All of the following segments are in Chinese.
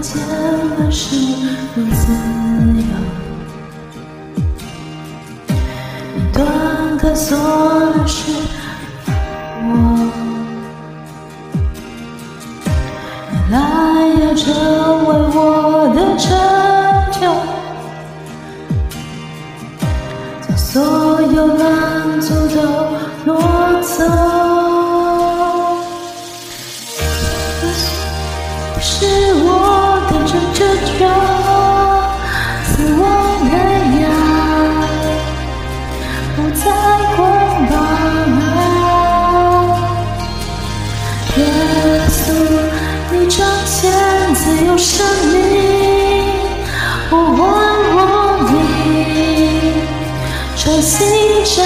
见了是如此有，一段可锁的是我，原来要成为我的成就，将所有拦阻都挪走。是我的拯救者，死亡的牙不再捆绑。耶稣，你彰显自由生命，呼唤我名，重新站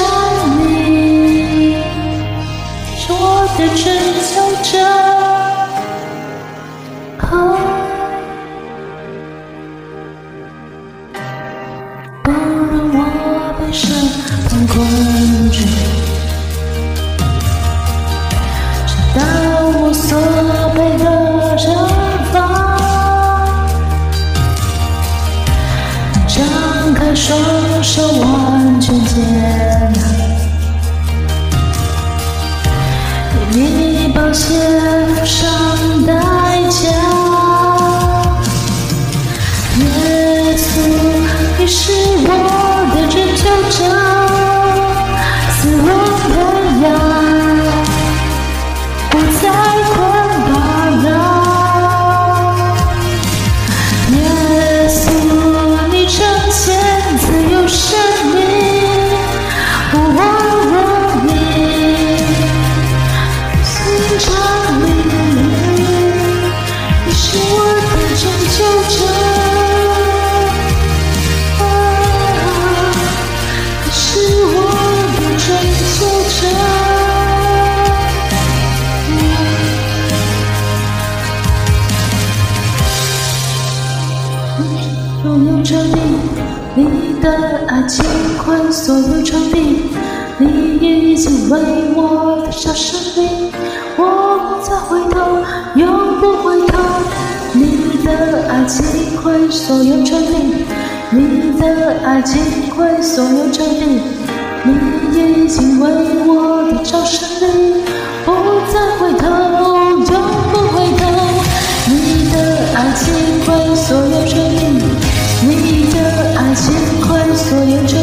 你宝你的爱击溃所有仇敌，你已经为我焚烧生命，我不再回头，永不回头。你的爱击溃所有证明，你的爱击溃所有证明，你已经为我焚烧生，溃所有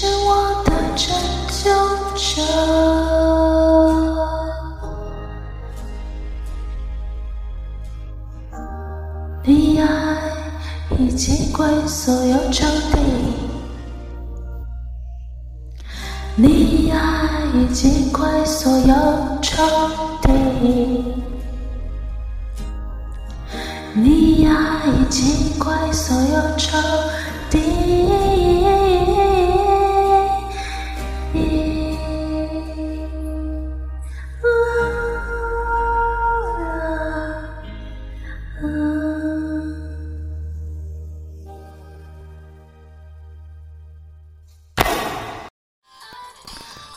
是我的拯救者，你爱已击溃所有仇敌，你爱已击溃所有仇敌，你爱已击溃所有仇敌。